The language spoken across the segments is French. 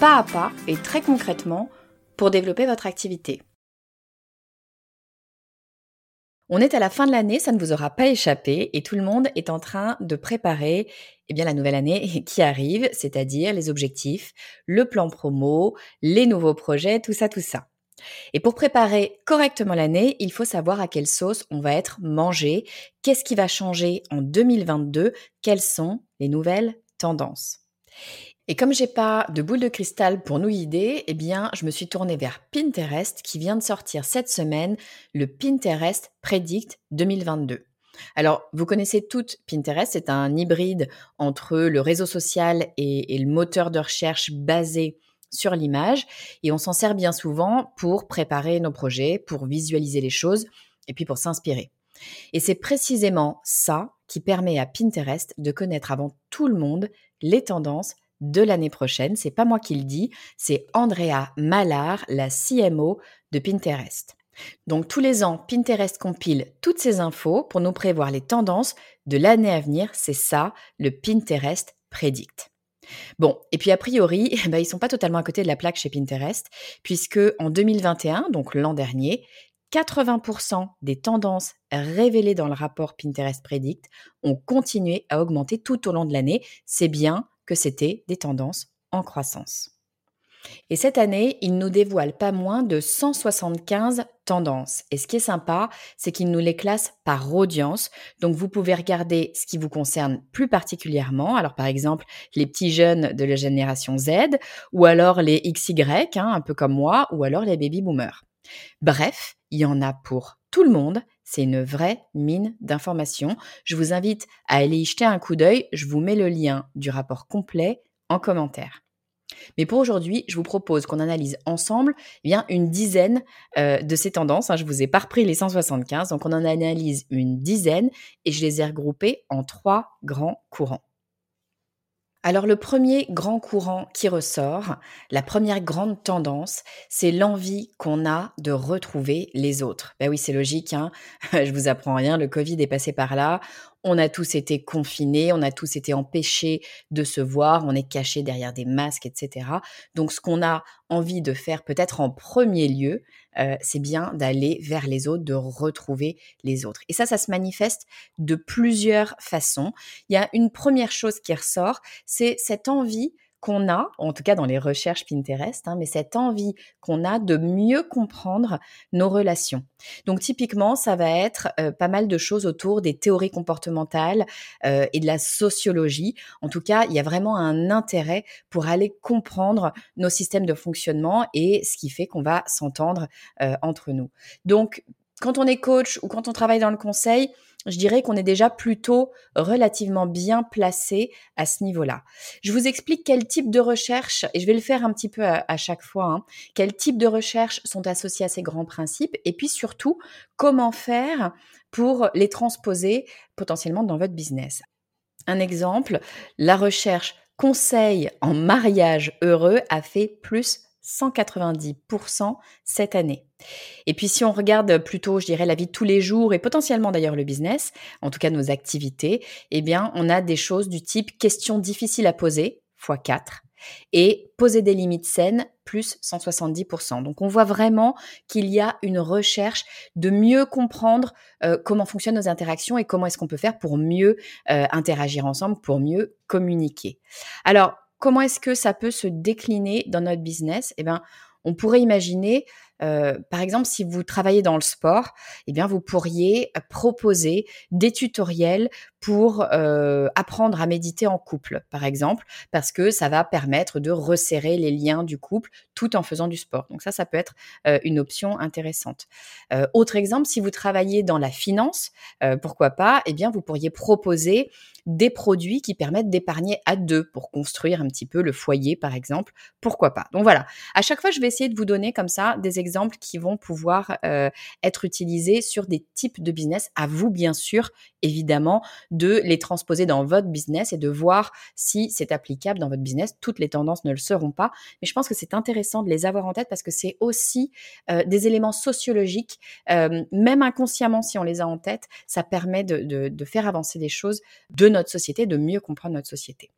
pas à pas et très concrètement pour développer votre activité. On est à la fin de l'année, ça ne vous aura pas échappé et tout le monde est en train de préparer eh bien, la nouvelle année qui arrive, c'est-à-dire les objectifs, le plan promo, les nouveaux projets, tout ça, tout ça. Et pour préparer correctement l'année, il faut savoir à quelle sauce on va être mangé, qu'est-ce qui va changer en 2022, quelles sont les nouvelles tendances. Et comme j'ai pas de boule de cristal pour nous guider, eh bien, je me suis tournée vers Pinterest qui vient de sortir cette semaine le Pinterest Predict 2022. Alors, vous connaissez toutes Pinterest, c'est un hybride entre le réseau social et, et le moteur de recherche basé sur l'image et on s'en sert bien souvent pour préparer nos projets, pour visualiser les choses et puis pour s'inspirer. Et c'est précisément ça qui permet à Pinterest de connaître avant tout le monde les tendances, de l'année prochaine. C'est pas moi qui le dis, c'est Andrea Mallard, la CMO de Pinterest. Donc tous les ans, Pinterest compile toutes ces infos pour nous prévoir les tendances de l'année à venir. C'est ça, le Pinterest Predict. Bon, et puis a priori, eh ben, ils sont pas totalement à côté de la plaque chez Pinterest, puisque en 2021, donc l'an dernier, 80% des tendances révélées dans le rapport Pinterest Predict ont continué à augmenter tout au long de l'année. C'est bien, que c'était des tendances en croissance. Et cette année, il nous dévoile pas moins de 175 tendances. Et ce qui est sympa, c'est qu'il nous les classe par audience. Donc vous pouvez regarder ce qui vous concerne plus particulièrement. Alors par exemple, les petits jeunes de la génération Z, ou alors les XY, hein, un peu comme moi, ou alors les baby boomers. Bref, il y en a pour tout le monde c'est une vraie mine d'informations. Je vous invite à aller y jeter un coup d'œil. Je vous mets le lien du rapport complet en commentaire. Mais pour aujourd'hui, je vous propose qu'on analyse ensemble eh une dizaine euh, de ces tendances. Hein. Je vous ai pas repris les 175, donc on en analyse une dizaine et je les ai regroupées en trois grands courants. Alors le premier grand courant qui ressort, la première grande tendance, c'est l'envie qu'on a de retrouver les autres. Ben oui, c'est logique, hein je vous apprends rien, le Covid est passé par là, on a tous été confinés, on a tous été empêchés de se voir, on est cachés derrière des masques, etc. Donc ce qu'on a envie de faire peut-être en premier lieu, euh, c'est bien d'aller vers les autres, de retrouver les autres. Et ça, ça se manifeste de plusieurs façons. Il y a une première chose qui ressort, c'est cette envie qu'on a, en tout cas dans les recherches Pinterest, hein, mais cette envie qu'on a de mieux comprendre nos relations. Donc typiquement, ça va être euh, pas mal de choses autour des théories comportementales euh, et de la sociologie. En tout cas, il y a vraiment un intérêt pour aller comprendre nos systèmes de fonctionnement et ce qui fait qu'on va s'entendre euh, entre nous. Donc, quand on est coach ou quand on travaille dans le conseil, je dirais qu'on est déjà plutôt relativement bien placé à ce niveau-là. Je vous explique quel type de recherche, et je vais le faire un petit peu à, chaque fois, hein, quel type de recherche sont associés à ces grands principes, et puis surtout comment faire pour les transposer potentiellement dans votre business. Un exemple, la recherche conseil en mariage heureux a fait plus 190% cette année. Et puis si on regarde plutôt, je dirais, la vie de tous les jours et potentiellement d'ailleurs le business, en tout cas nos activités, eh bien on a des choses du type questions difficiles à poser, x 4, et poser des limites saines, plus 170%. Donc on voit vraiment qu'il y a une recherche de mieux comprendre euh, comment fonctionnent nos interactions et comment est-ce qu'on peut faire pour mieux euh, interagir ensemble, pour mieux communiquer. Alors, comment est-ce que ça peut se décliner dans notre business? Eh bien, on pourrait imaginer euh, par exemple, si vous travaillez dans le sport, eh bien, vous pourriez proposer des tutoriels pour euh, apprendre à méditer en couple, par exemple, parce que ça va permettre de resserrer les liens du couple tout en faisant du sport. Donc ça, ça peut être euh, une option intéressante. autre exemple, si vous travaillez dans la finance, pourquoi pas Eh bien, vous pourriez proposer des produits qui permettent d'épargner à deux pour construire un petit peu le foyer, par exemple. Pourquoi pas? Donc voilà. À chaque fois, je vais essayer de vous donner comme ça des exemples qui vont pouvoir euh, être utilisés sur des types de business. À vous, bien sûr, évidemment, de les transposer dans votre business et de voir si c'est applicable dans votre business. Toutes les tendances ne le seront pas, mais je pense que c'est intéressant de les avoir en tête parce que c'est aussi euh, des éléments sociologiques, euh, même inconsciemment si on les a en tête, ça permet de, faire avancer les choses de notre société, de mieux comprendre notre société.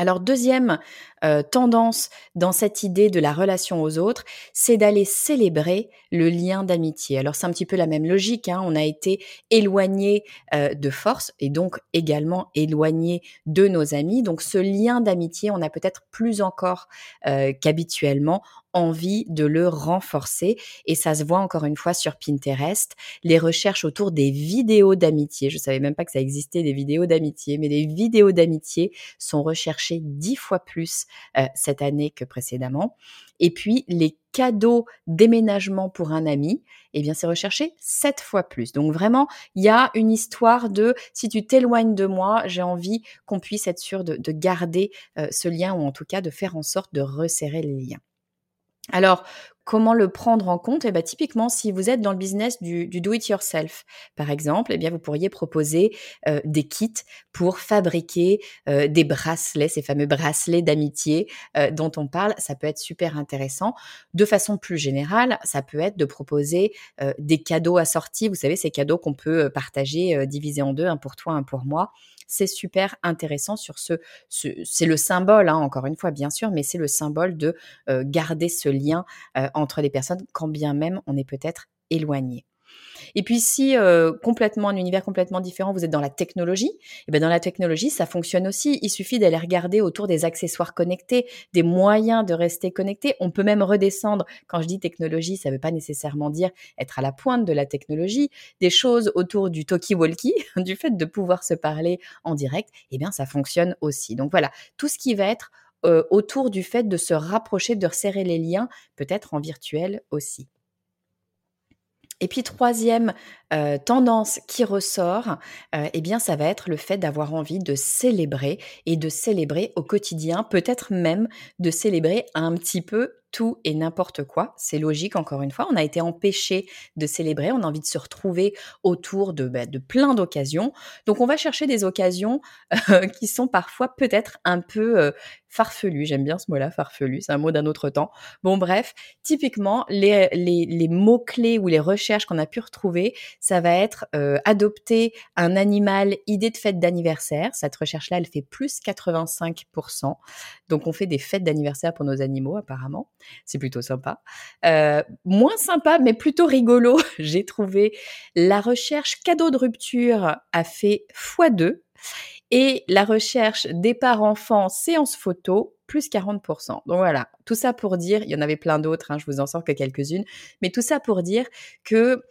Alors deuxième euh, tendance dans cette idée de la relation aux autres, c'est d'aller célébrer le lien d'amitié. Alors c'est un petit peu la même logique, hein. on a été éloigné euh, de force et donc également éloigné de nos amis. Donc ce lien d'amitié, on a peut-être plus encore euh, qu'habituellement envie de le renforcer. Et ça se voit encore une fois sur Pinterest. Les recherches autour des vidéos d'amitié. Je savais même pas que ça existait des vidéos d'amitié, mais les vidéos d'amitié sont recherchées dix fois plus euh, cette année que précédemment. Et puis les cadeaux déménagement pour un ami, eh bien c'est recherché sept fois plus. Donc vraiment, il y a une histoire de si tu t'éloignes de moi, j'ai envie qu'on puisse être sûr de, garder euh, ce lien ou en tout cas de faire en sorte de resserrer les liens. Alors, comment le prendre en compte? Eh bien, typiquement, si vous êtes dans le business du, do-it-yourself, par exemple, eh bien, vous pourriez proposer euh, des kits pour fabriquer euh, des bracelets, ces fameux bracelets d'amitié euh, dont on parle. Ça peut être super intéressant. De façon plus générale, ça peut être de proposer des cadeaux assortis. Vous savez, ces cadeaux qu'on peut partager, diviser en deux, un pour toi, un pour moi c'est super intéressant sur ce, c'est le symbole, hein, encore une fois, bien sûr, mais c'est le symbole de euh, garder ce lien euh, entre les personnes, quand bien même on est peut-être éloigné. Et puis si euh, complètement un univers complètement différent, vous êtes dans la technologie, et eh bien dans la technologie, ça fonctionne aussi. Il suffit d'aller regarder autour des accessoires connectés, des moyens de rester connecté. On peut même redescendre. Quand je dis technologie, ça ne veut pas nécessairement dire être à la pointe de la technologie. Des choses autour du talkie-walkie, du fait de pouvoir se parler en direct, eh bien ça fonctionne aussi. Donc voilà, tout ce qui va être euh, autour du fait de se rapprocher, de resserrer les liens, peut-être en virtuel aussi. Et puis troisième euh, tendance qui ressort, euh, eh bien ça va être le fait d'avoir envie de célébrer et de célébrer au quotidien, peut-être même de célébrer un petit peu tout et n'importe quoi. C'est logique, encore une fois. On a été empêché de célébrer. On a envie de se retrouver autour de, bah, de plein d'occasions. Donc, on va chercher des occasions euh, qui sont parfois peut-être un peu farfelues. J'aime bien ce mot-là, farfelu. C'est un mot d'un autre temps. Bon, bref, typiquement, les, les, les mots-clés ou les recherches qu'on a pu retrouver, ça va être euh, adopter un animal, idée de fête d'anniversaire. Cette recherche-là, elle fait plus 85%. Donc, on fait des fêtes d'anniversaire pour nos animaux, apparemment. C'est plutôt sympa. Euh, moins sympa, mais plutôt rigolo, j'ai trouvé la recherche cadeau de rupture a fait x2 et la recherche départ enfant séance photo plus 40%. Donc voilà, tout ça pour dire, il y en avait plein d'autres, hein, je vous en sors que quelques-unes, mais tout ça pour dire que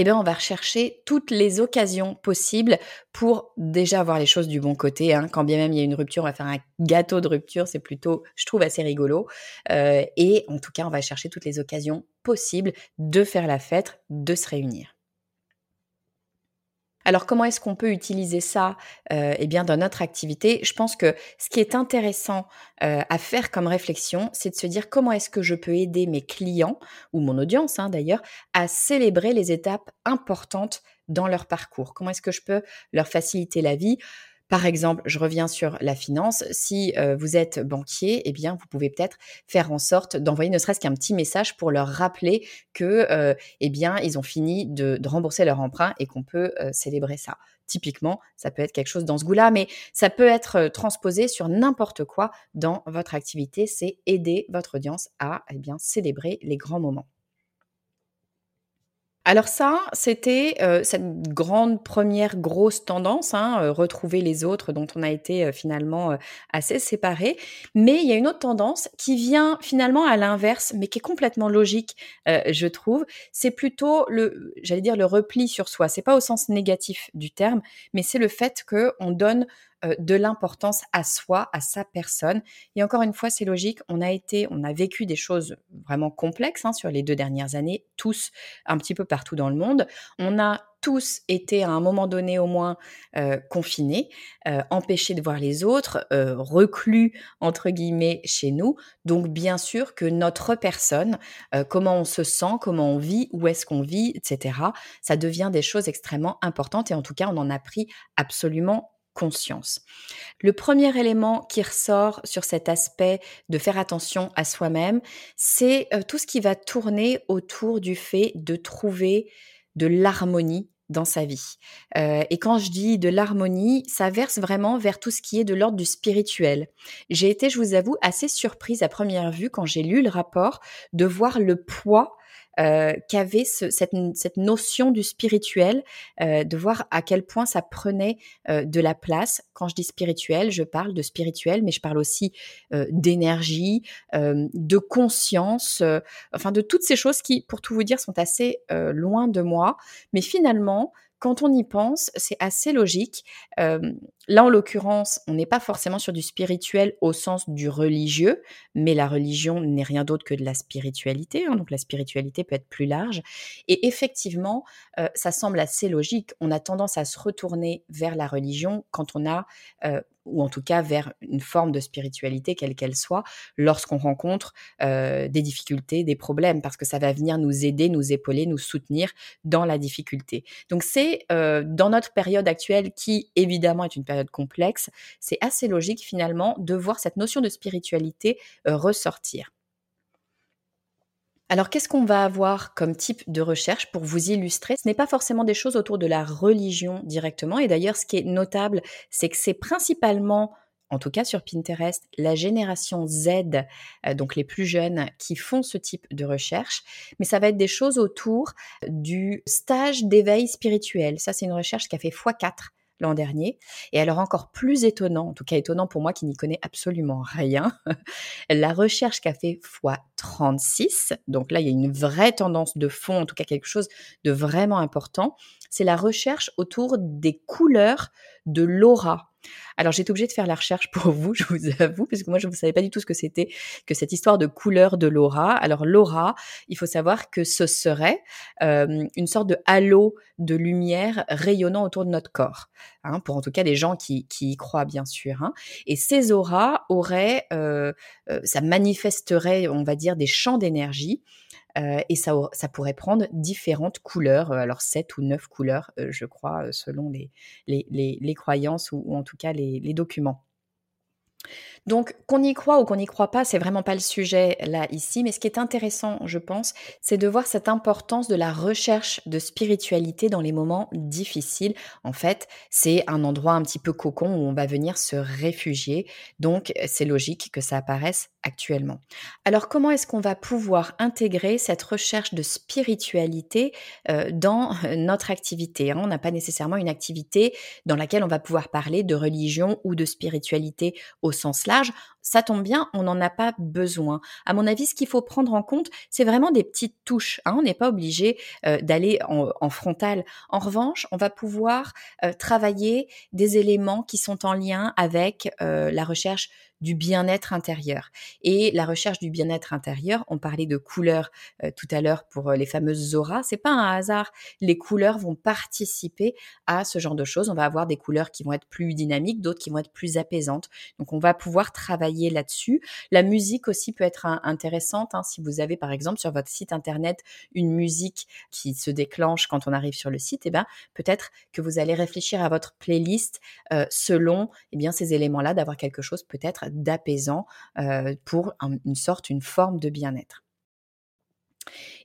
eh bien, on va rechercher toutes les occasions possibles pour déjà avoir les choses du bon côté. Hein. Quand bien même il y a une rupture, on va faire un gâteau de rupture, c'est plutôt, je trouve, assez rigolo. Euh, et en tout cas, on va chercher toutes les occasions possibles de faire la fête, de se réunir. Alors comment est-ce qu'on peut utiliser ça euh, eh bien dans notre activité? Je pense que ce qui est intéressant euh, à faire comme réflexion, c'est de se dire comment est-ce que je peux aider mes clients ou mon audience hein, d'ailleurs à célébrer les étapes importantes dans leur parcours. Comment est-ce que je peux leur faciliter la vie? Par exemple, je reviens sur la finance. Si vous êtes banquier, eh bien, vous pouvez peut-être faire en sorte d'envoyer ne serait-ce qu'un petit message pour leur rappeler que, euh, bien, ils ont fini de, rembourser leur emprunt et qu'on peut célébrer ça. Typiquement, ça peut être quelque chose dans ce goût-là, mais ça peut être transposé sur n'importe quoi dans votre activité. C'est aider votre audience à, eh bien, célébrer les grands moments. Alors ça, c'était euh, cette grande première grosse tendance, hein, euh, retrouver les autres dont on a été euh, finalement assez séparés. Mais il y a une autre tendance qui vient finalement à l'inverse, mais qui est complètement logique, je trouve. C'est plutôt le, j'allais dire le repli sur soi. C'est pas au sens négatif du terme, mais c'est le fait qu'on donne euh, de l'importance à soi, à sa personne. Et encore une fois, c'est logique, on a été, on a vécu des choses vraiment complexes hein, sur les deux dernières années, tous un petit peu partout dans le monde. On a tous été à un moment donné au moins euh, confinés, euh, empêchés de voir les autres, reclus entre guillemets chez nous. Donc bien sûr que notre personne, comment on se sent, comment on vit, où est-ce qu'on vit, etc., ça devient des choses extrêmement importantes et en tout cas on en a pris absolument conscience. Le premier élément qui ressort sur cet aspect de faire attention à soi-même, c'est euh, tout ce qui va tourner autour du fait de trouver de l'harmonie dans sa vie. Euh, et quand je dis de l'harmonie, ça verse vraiment vers tout ce qui est de l'ordre du spirituel. J'ai été, je vous avoue, assez surprise à première vue quand j'ai lu le rapport de voir le poids euh, qu'avait cette, notion du spirituel, euh, de voir à quel point ça prenait euh, de la place. Quand je dis spirituel, je parle de spirituel, mais je parle aussi d'énergie, de conscience, enfin de toutes ces choses qui, pour tout vous dire, sont assez loin de moi. Mais finalement, quand on y pense, c'est assez logique. Là, en l'occurrence, on n'est pas forcément sur du spirituel au sens du religieux, mais la religion n'est rien d'autre que de la spiritualité. Hein, donc la spiritualité peut être plus large. Et effectivement, ça semble assez logique. On a tendance à se retourner vers la religion quand on a ou en tout cas vers une forme de spiritualité, quelle qu'elle soit, lorsqu'on rencontre euh, des difficultés, des problèmes, parce que ça va venir nous aider, nous épauler, nous soutenir dans la difficulté. Donc c'est euh, dans notre période actuelle, qui évidemment est une période complexe, c'est assez logique finalement de voir cette notion de spiritualité euh, ressortir. Alors, qu'est-ce qu'on va avoir comme type de recherche pour vous illustrer? Ce n'est pas forcément des choses autour de la religion directement. Et d'ailleurs, ce qui est notable, c'est que c'est principalement, en tout cas sur Pinterest, la génération Z, euh, donc les plus jeunes, qui font ce type de recherche. Mais ça va être des choses autour du stage d'éveil spirituel. Ça, c'est une recherche qui a fait x4 l'an dernier. Et alors encore plus étonnant, en tout cas étonnant pour moi qui n'y connais absolument rien, la recherche qu'a fait x36, donc là il y a une vraie tendance de fond, en tout cas quelque chose de vraiment important, c'est la recherche autour des couleurs de l'aura alors j'étais obligée de faire la recherche pour vous, je vous avoue, parce que moi je ne savais pas du tout ce que c'était que cette histoire de couleur de l'aura. Alors l'aura, il faut savoir que ce serait euh, une sorte de halo de lumière rayonnant autour de notre corps, hein, pour en tout cas les gens qui, y croient bien sûr. Hein. Et ces auras auraient, euh, euh, ça manifesterait, on va dire, des champs d'énergie euh, et ça, pourrait prendre différentes couleurs, euh, alors sept ou neuf couleurs, euh, je crois, selon les, les, croyances ou, en tout cas les documents. Donc, qu'on y croit ou qu'on n'y croit pas, c'est vraiment pas le sujet là ici. Mais ce qui est intéressant, je pense, c'est de voir cette importance de la recherche de spiritualité dans les moments difficiles. En fait, c'est un endroit un petit peu cocon où on va venir se réfugier. Donc, c'est logique que ça apparaisse actuellement. Alors, comment est-ce qu'on va pouvoir intégrer cette recherche de spiritualité euh, dans notre activité hein? On n'a pas nécessairement une activité dans laquelle on va pouvoir parler de religion ou de spiritualité au sens large ça tombe bien, on n'en a pas besoin. À mon avis, ce qu'il faut prendre en compte, c'est vraiment des petites touches. Hein? On n'est pas obligé euh, d'aller en, frontal. En revanche, on va pouvoir euh, travailler des éléments qui sont en lien avec euh, la recherche du bien-être intérieur. Et la recherche du bien-être intérieur, on parlait de couleurs euh, tout à l'heure pour euh, les fameuses auras, c'est pas un hasard. Les couleurs vont participer à ce genre de choses. On va avoir des couleurs qui vont être plus dynamiques, d'autres qui vont être plus apaisantes. Donc on va pouvoir travailler là-dessus. La musique aussi peut être intéressante hein, si vous avez par exemple sur votre site internet une musique qui se déclenche quand on arrive sur le site, eh ben peut-être que vous allez réfléchir à votre playlist euh, selon eh bien ces éléments-là, d'avoir quelque chose peut-être d'apaisant euh, pour une sorte, une forme de bien-être.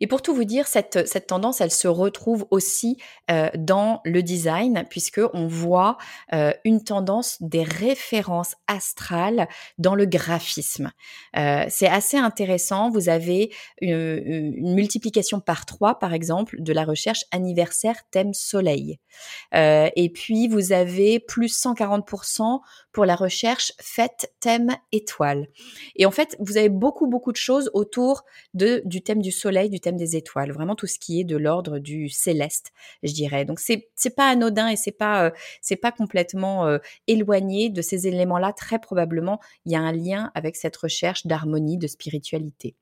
Et pour tout vous dire, cette, cette tendance, elle se retrouve aussi euh, dans le design, puisque on voit euh, une tendance des références astrales dans le graphisme. C'est assez intéressant. Vous avez une, une, multiplication par trois, par exemple, de la recherche anniversaire thème soleil. et puis, vous avez plus 140% pour la recherche fête thème étoile. Et en fait, vous avez beaucoup, beaucoup de choses autour de, du thème du soleil, du thème des étoiles, vraiment tout ce qui est de l'ordre du céleste, je dirais. Donc c'est c'est pas anodin et c'est pas euh, c'est pas complètement euh, éloigné de ces éléments-là. Très probablement, il y a un lien avec cette recherche d'harmonie, de spiritualité.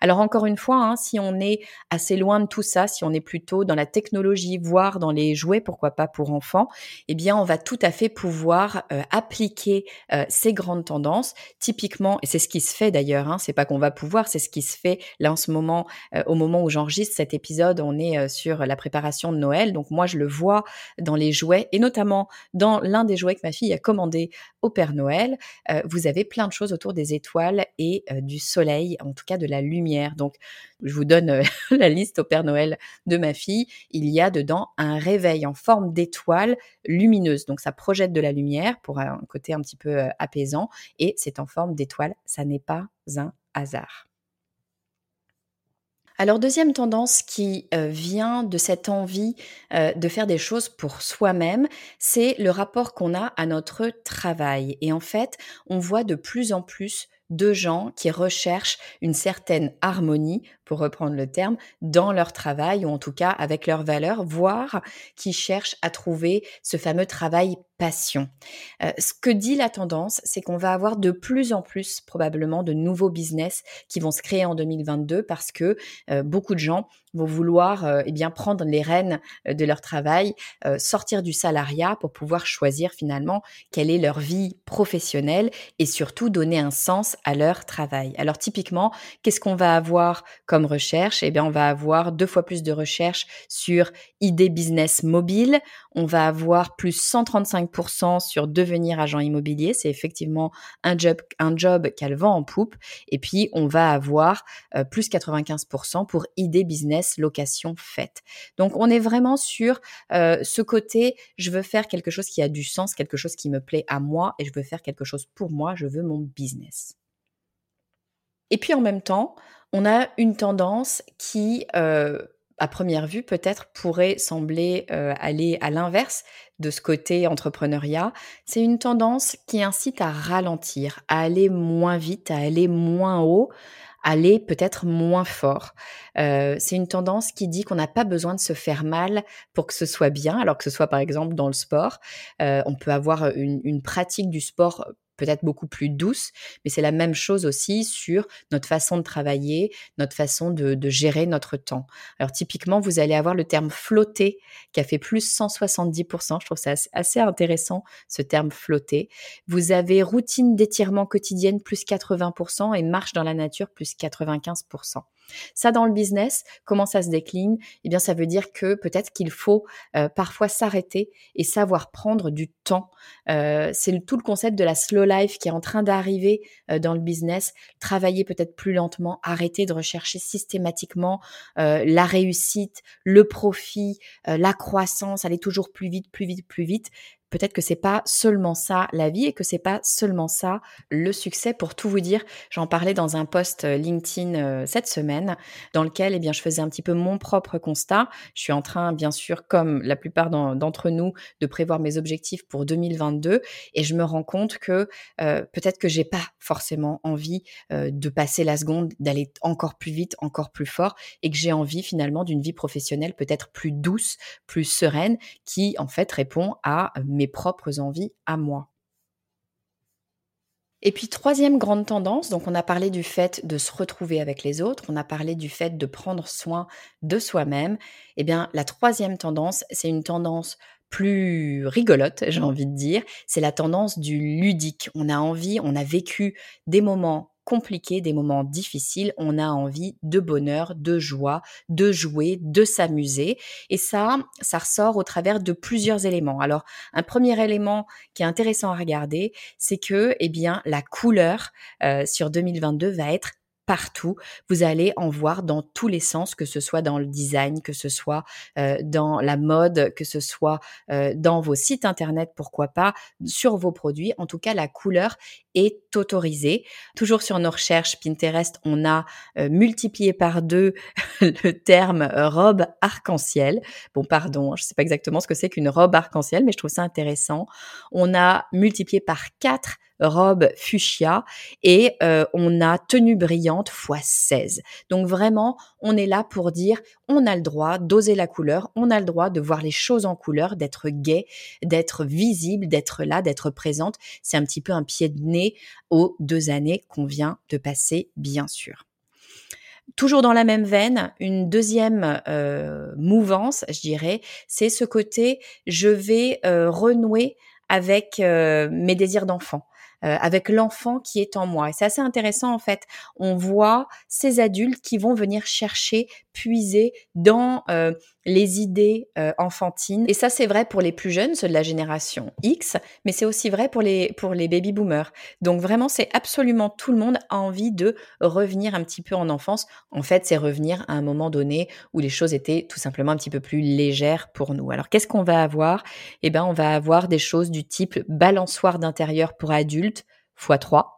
Alors encore une fois, hein, si on est assez loin de tout ça, si on est plutôt dans la technologie, voire dans les jouets, pourquoi pas pour enfants, eh bien on va tout à fait pouvoir euh, appliquer euh, ces grandes tendances. Typiquement, et c'est ce qui se fait d'ailleurs, hein, c'est pas qu'on va pouvoir, c'est ce qui se fait là en ce moment, euh, au moment où j'enregistre cet épisode, on est sur la préparation de Noël. Donc moi je le vois dans les jouets et notamment dans l'un des jouets que ma fille a commandé au Père Noël. vous avez plein de choses autour des étoiles et du soleil, en tout cas de la lumière donc, je vous donne euh, la liste au Père Noël de ma fille. Il y a dedans un réveil en forme d'étoile lumineuse. Donc, ça projette de la lumière pour un côté un petit peu euh, apaisant et c'est en forme d'étoile. Ça n'est pas un hasard. Alors deuxième tendance qui euh, vient de cette envie de faire des choses pour soi-même, c'est le rapport qu'on a à notre travail. Et en fait, on voit de plus en plus de gens qui recherchent une certaine harmonie, pour reprendre le terme, dans leur travail ou en tout cas avec leurs valeurs, voire qui cherchent à trouver ce fameux travail passion. Euh, ce que dit la tendance, c'est qu'on va avoir de plus en plus probablement de nouveaux business qui vont se créer en 2022 parce que euh, beaucoup de gens vont vouloir euh, eh bien prendre les rênes de leur travail, sortir du salariat pour pouvoir choisir finalement quelle est leur vie professionnelle et surtout donner un sens à leur travail. Alors typiquement, qu'est-ce qu'on va avoir comme recherche Eh bien, on va avoir deux fois plus de recherches sur idées business mobile. On va avoir plus 135% sur devenir agent immobilier. C'est effectivement un job, un job qu'elle vend en poupe. Et puis, on va avoir euh, plus 95% pour idées business location faite. Donc, on est vraiment sur euh, ce côté, je veux faire quelque chose qui a du sens, quelque chose qui me plaît à moi et je veux faire quelque chose pour moi, je veux mon business. Et puis en même temps, on a une tendance qui, euh, à première vue, peut-être pourrait sembler euh, aller à l'inverse de ce côté entrepreneuriat. C'est une tendance qui incite à ralentir, à aller moins vite, à aller moins haut, aller peut-être moins fort. Euh, c'est une tendance qui dit qu'on n'a pas besoin de se faire mal pour que ce soit bien, alors que ce soit par exemple dans le sport. on peut avoir une, une pratique du sport peut-être beaucoup plus douce, mais c'est la même chose aussi sur notre façon de travailler, notre façon de, gérer notre temps. Alors typiquement, vous allez avoir le terme flotter qui a fait plus 170%. Je trouve ça assez intéressant, ce terme flotter. Vous avez routine d'étirement quotidienne plus 80% et marche dans la nature plus 95%. Ça, dans le business, comment ça se décline? Eh bien, ça veut dire que peut-être qu'il faut euh, parfois s'arrêter et savoir prendre du temps. Euh, c'est tout le concept de la slow life qui est en train d'arriver euh, dans le business. Travailler peut-être plus lentement, arrêter de rechercher systématiquement la réussite, le profit, la croissance, aller toujours plus vite, plus vite, plus vite peut-être que c'est pas seulement ça la vie et que c'est pas seulement ça le succès. Pour tout vous dire, j'en parlais dans un post euh, LinkedIn euh, cette semaine, dans lequel eh bien je faisais un petit peu mon propre constat. Je suis en train, bien sûr, comme la plupart d'entre nous, de prévoir mes objectifs pour 2022 et je me rends compte que euh, peut-être que j'ai pas forcément envie de passer la seconde, d'aller encore plus vite, encore plus fort et que j'ai envie finalement d'une vie professionnelle peut-être plus douce, plus sereine, qui en fait répond à propres envies à moi. Et puis troisième grande tendance, donc on a parlé du fait de se retrouver avec les autres, on a parlé du fait de prendre soin de soi-même. Eh bien, la troisième tendance, c'est une tendance plus rigolote, j'ai envie de dire, c'est la tendance du ludique. On a envie, on a vécu des moments compliqués, des moments difficiles, on a envie de bonheur, de joie, de jouer, de s'amuser. Et ça, ça ressort au travers de plusieurs éléments. Alors, un premier élément qui est intéressant à regarder, c'est que, eh bien, la couleur euh, sur 2022 va être partout. Vous allez en voir dans tous les sens, que ce soit dans le design, que ce soit euh, dans la mode, que ce soit euh, dans vos sites internet, pourquoi pas, sur vos produits. En tout cas, la couleur est autorisée. Toujours sur nos recherches Pinterest, on a euh, multiplié par deux le terme robe arc-en-ciel. Bon, pardon, je ne sais pas exactement ce que c'est qu'une robe arc-en-ciel, mais je trouve ça intéressant. On a multiplié par quatre robe fuchsia et euh, on a tenue brillante x 16. Donc vraiment, on est là pour dire on a le droit d'oser la couleur, on a le droit de voir les choses en couleur, d'être gai, d'être visible, d'être là, d'être présente. C'est un petit peu un pied de nez aux deux années qu'on vient de passer, bien sûr. Toujours dans la même veine, une deuxième euh, mouvance, je dirais, c'est ce côté je vais euh, renouer avec mes désirs d'enfant. Euh, avec l'enfant qui est en moi. Et c'est assez intéressant en fait. On voit ces adultes qui vont venir chercher, puiser dans euh, les idées euh, enfantines. Et ça, c'est vrai pour les plus jeunes, ceux de la génération X, mais c'est aussi vrai pour les, pour les baby boomers. Donc vraiment, c'est absolument tout le monde a envie de revenir un petit peu en enfance. En fait, c'est revenir à un moment donné où les choses étaient tout simplement un petit peu plus légères pour nous. Alors, qu'est-ce qu'on va avoir? Eh ben, on va avoir des choses du type balançoire d'intérieur pour adultes x 3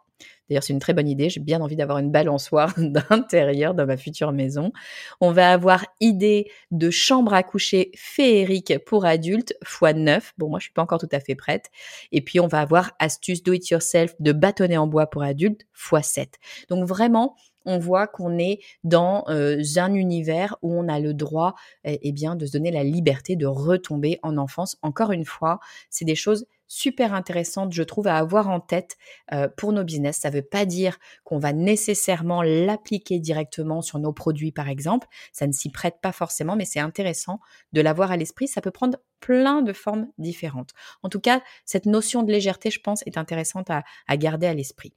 D'ailleurs, c'est une très bonne idée. J'ai bien envie d'avoir une balançoire d'intérieur dans ma future maison. On va avoir idée de chambre à coucher féerique pour adultes x 9. Bon, moi, je suis pas encore tout à fait prête. Et puis, on va avoir astuce do it yourself de bâtonnet en bois pour adultes x 7. Donc, vraiment, on voit qu'on est dans euh, un univers où on a le droit eh, eh bien, de se donner la liberté de retomber en enfance. Encore une fois, c'est des choses super intéressante, je trouve, à avoir en tête euh, pour nos business. Ça ne veut pas dire qu'on va nécessairement l'appliquer directement sur nos produits, par exemple. Ça ne s'y prête pas forcément, mais c'est intéressant de l'avoir à l'esprit. Ça peut prendre plein de formes différentes. En tout cas, cette notion de légèreté, je pense, est intéressante à garder à l'esprit.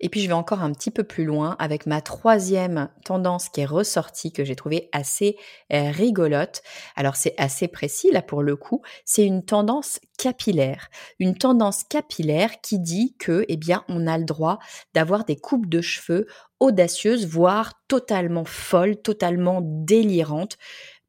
Et puis je vais encore un petit peu plus loin avec ma troisième tendance qui est ressortie, que j'ai trouvée assez euh, rigolote. Alors c'est assez précis là pour le coup, c'est une tendance capillaire. Une tendance capillaire qui dit que, eh bien, on a le droit d'avoir des coupes de cheveux audacieuses, voire totalement folles, totalement délirantes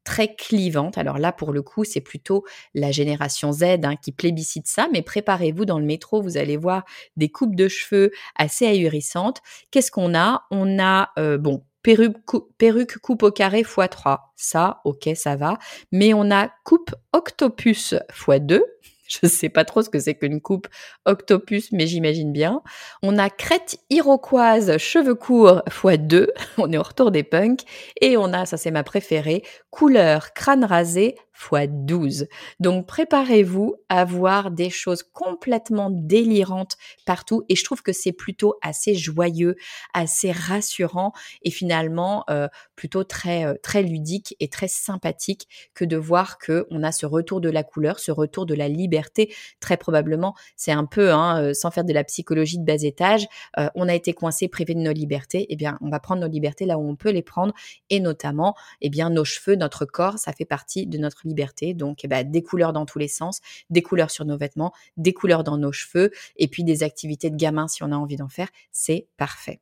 très clivante. Alors là, pour le coup, c'est plutôt la génération Z hein, qui plébiscite ça, mais préparez-vous dans le métro, vous allez voir des coupes de cheveux assez ahurissantes. Qu'est-ce qu'on a? On a, euh, bon, perruque, perruque coupe au carré x3. Ça, ok, ça va. Mais on a coupe octopus x2. Je ne sais pas trop ce que c'est qu'une coupe octopus, mais j'imagine bien. On a crête iroquoise, cheveux courts x2. On est au retour des punks. Et on a, ça c'est ma préférée, couleur crâne rasé x 12. Donc préparez-vous à voir des choses complètement délirantes partout et je trouve que c'est plutôt assez joyeux, assez rassurant et finalement euh, plutôt très euh, très ludique et très sympathique que de voir que on a ce retour de la couleur, ce retour de la liberté. Très probablement, c'est un peu hein, euh, sans faire de la psychologie de bas étage, on a été coincé, privé de nos libertés. Eh bien, on va prendre nos libertés là où on peut les prendre et notamment, eh bien, nos cheveux, notre corps, ça fait partie de notre liberté. Donc, eh ben, des couleurs dans tous les sens, des couleurs sur nos vêtements, des couleurs dans nos cheveux, et puis des activités de gamin si on a envie d'en faire, c'est parfait.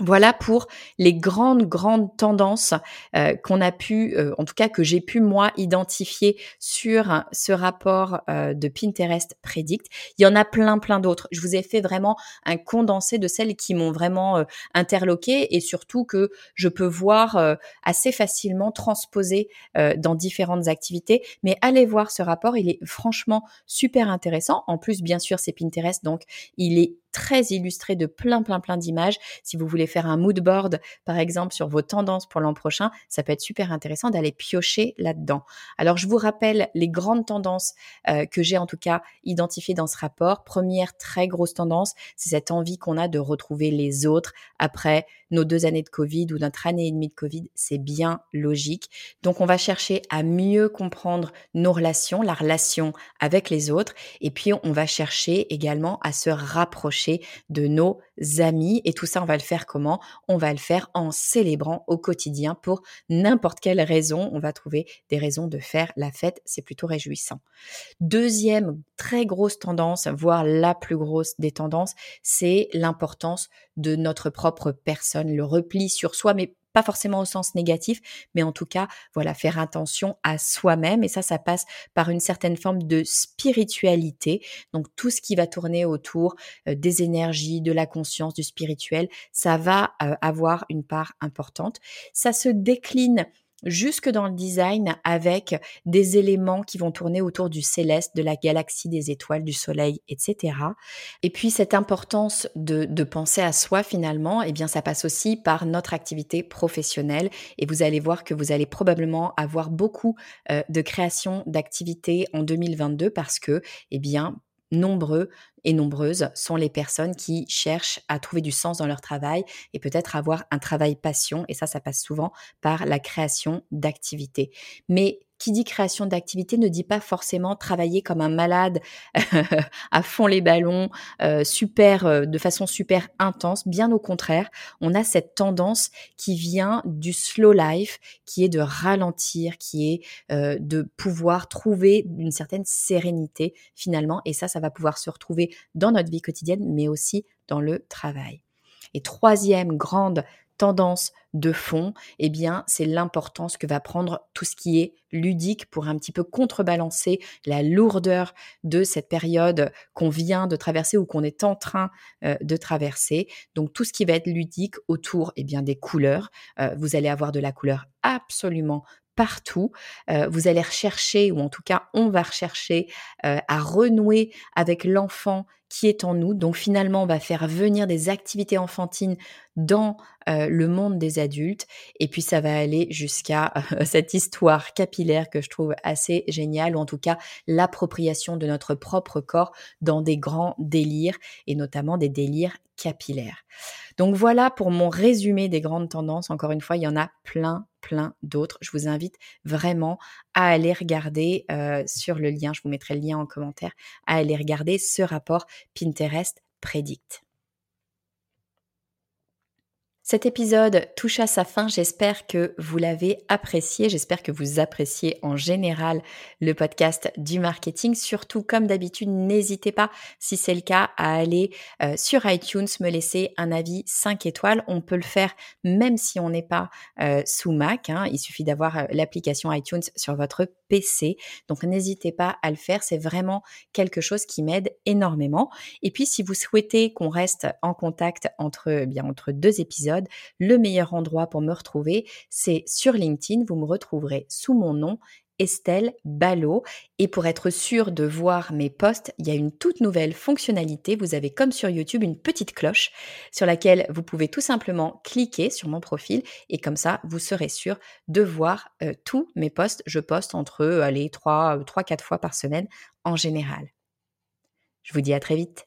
Voilà pour les grandes, grandes tendances euh, qu'on a pu, euh, en tout cas que j'ai pu moi identifier sur ce rapport euh, de Pinterest Predict. Il y en a plein, plein d'autres. Je vous ai fait vraiment un condensé de celles qui m'ont vraiment interloqué et surtout que je peux voir assez facilement transposer dans différentes activités. Mais allez voir ce rapport, il est franchement super intéressant. En plus, bien sûr, c'est Pinterest, donc il est très illustré de plein, plein, plein d'images. Si vous voulez faire un mood board, par exemple, sur vos tendances pour l'an prochain, ça peut être super intéressant d'aller piocher là-dedans. Alors, je vous rappelle les grandes tendances euh, que j'ai en tout cas identifiées dans ce rapport. Première très grosse tendance, c'est cette envie qu'on a de retrouver les autres après nos deux années de Covid ou notre année et demie de Covid. C'est bien logique. Donc, on va chercher à mieux comprendre nos relations, la relation avec les autres. Et puis, on va chercher également à se rapprocher de nos amis. Et tout ça, on va le faire comment? On va le faire en célébrant au quotidien pour n'importe quelle raison. On va trouver des raisons de faire la fête. C'est plutôt réjouissant. Deuxième très grosse tendance, voire la plus grosse des tendances, c'est l'importance de notre propre personne, le repli sur soi, mais pas forcément au sens négatif, mais en tout cas, voilà, faire attention à soi-même. Et ça, ça passe par une certaine forme de spiritualité. Donc, tout ce qui va tourner autour euh, des énergies, de la conscience, du spirituel, ça va euh, avoir une part importante. Ça se décline jusque dans le design avec des éléments qui vont tourner autour du céleste, de la galaxie, des étoiles, du soleil, etc. Et puis cette importance de, penser à soi finalement, eh bien ça passe aussi par notre activité professionnelle et vous allez voir que vous allez probablement avoir beaucoup euh, de création d'activités en 2022 parce que, eh bien, nombreux et nombreuses sont les personnes qui cherchent à trouver du sens dans leur travail et peut-être avoir un travail passion. Et ça, ça passe souvent par la création d'activités. Mais qui dit création d'activité ne dit pas forcément travailler comme un malade à fond les ballons, euh, super, euh, de façon super intense. Bien au contraire, on a cette tendance qui vient du slow life, qui est de ralentir, qui est euh, de pouvoir trouver une certaine sérénité finalement. Et ça, ça va pouvoir se retrouver dans notre vie quotidienne, mais aussi dans le travail. Et troisième grande tendance de fond, eh bien, c'est l'importance que va prendre tout ce qui est ludique pour un petit peu contrebalancer la lourdeur de cette période qu'on vient de traverser ou qu'on est en train euh, de traverser. Donc, tout ce qui va être ludique autour, eh bien, des couleurs. Euh, vous allez avoir de la couleur absolument partout. Euh, vous allez rechercher, ou en tout cas on va rechercher, à renouer avec l'enfant qui est en nous. Donc finalement, on va faire venir des activités enfantines dans le monde des adultes. Et puis ça va aller jusqu'à cette histoire capillaire que je trouve assez géniale, ou en tout cas l'appropriation de notre propre corps dans des grands délires, et notamment des délires capillaires. Donc voilà pour mon résumé des grandes tendances. Encore une fois, il y en a plein, plein d'autres. Je vous invite vraiment à aller regarder sur le lien, je vous mettrai le lien en commentaire, à aller regarder ce rapport Pinterest Predict. Cet épisode touche à sa fin. J'espère que vous l'avez apprécié. J'espère que vous appréciez en général le podcast du marketing. Surtout, comme d'habitude, n'hésitez pas, si c'est le cas, à aller euh, sur iTunes, me laisser un avis 5 étoiles. On peut le faire même si on n'est pas euh, sous Mac. Hein. Il suffit d'avoir euh, l'application iTunes sur votre PC. Donc, n'hésitez pas à le faire. C'est vraiment quelque chose qui m'aide énormément. Et puis, si vous souhaitez qu'on reste en contact entre, eh bien, entre deux épisodes, le meilleur endroit pour me retrouver, c'est sur LinkedIn. Vous me retrouverez sous mon nom Estelle Ballot. Et pour être sûr de voir mes posts, il y a une toute nouvelle fonctionnalité. Vous avez comme sur YouTube une petite cloche sur laquelle vous pouvez tout simplement cliquer sur mon profil et comme ça, vous serez sûr de voir euh, tous mes posts. Je poste entre, allez, 3-4 fois par semaine en général. Je vous dis à très vite.